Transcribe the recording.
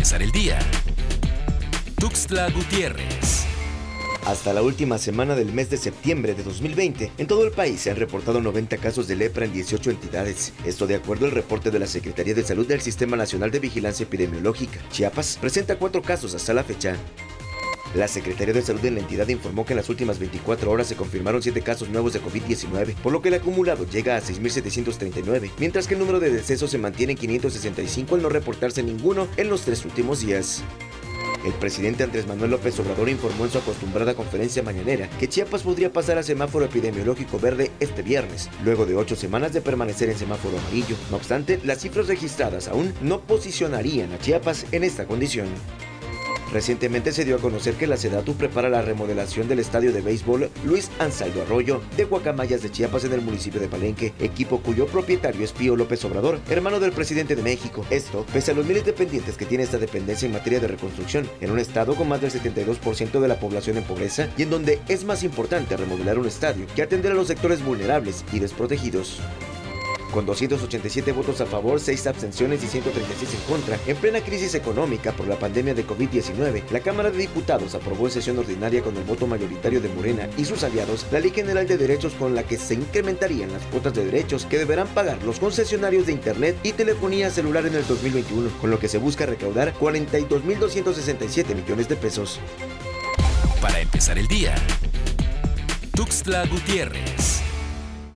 empezar el día. Tuxtla Gutiérrez. Hasta la última semana del mes de septiembre de 2020, en todo el país se han reportado 90 casos de lepra en 18 entidades. Esto de acuerdo al reporte de la Secretaría de Salud del Sistema Nacional de Vigilancia Epidemiológica. Chiapas presenta cuatro casos hasta la fecha. La Secretaría de Salud en la entidad informó que en las últimas 24 horas se confirmaron 7 casos nuevos de COVID-19, por lo que el acumulado llega a 6.739, mientras que el número de decesos se mantiene en 565 al no reportarse ninguno en los tres últimos días. El presidente Andrés Manuel López Obrador informó en su acostumbrada conferencia mañanera que Chiapas podría pasar a semáforo epidemiológico verde este viernes, luego de ocho semanas de permanecer en semáforo amarillo. No obstante, las cifras registradas aún no posicionarían a Chiapas en esta condición. Recientemente se dio a conocer que la Sedatu prepara la remodelación del estadio de béisbol Luis Ansaldo Arroyo de Guacamayas de Chiapas en el municipio de Palenque, equipo cuyo propietario es Pío López Obrador, hermano del presidente de México. Esto, pese a los miles de pendientes que tiene esta dependencia en materia de reconstrucción, en un estado con más del 72% de la población en pobreza y en donde es más importante remodelar un estadio que atender a los sectores vulnerables y desprotegidos con 287 votos a favor, 6 abstenciones y 136 en contra. En plena crisis económica por la pandemia de COVID-19, la Cámara de Diputados aprobó en sesión ordinaria con el voto mayoritario de Morena y sus aliados la Ley General de Derechos con la que se incrementarían las cuotas de derechos que deberán pagar los concesionarios de Internet y telefonía celular en el 2021, con lo que se busca recaudar 42.267 millones de pesos. Para empezar el día, Tuxtla Gutiérrez.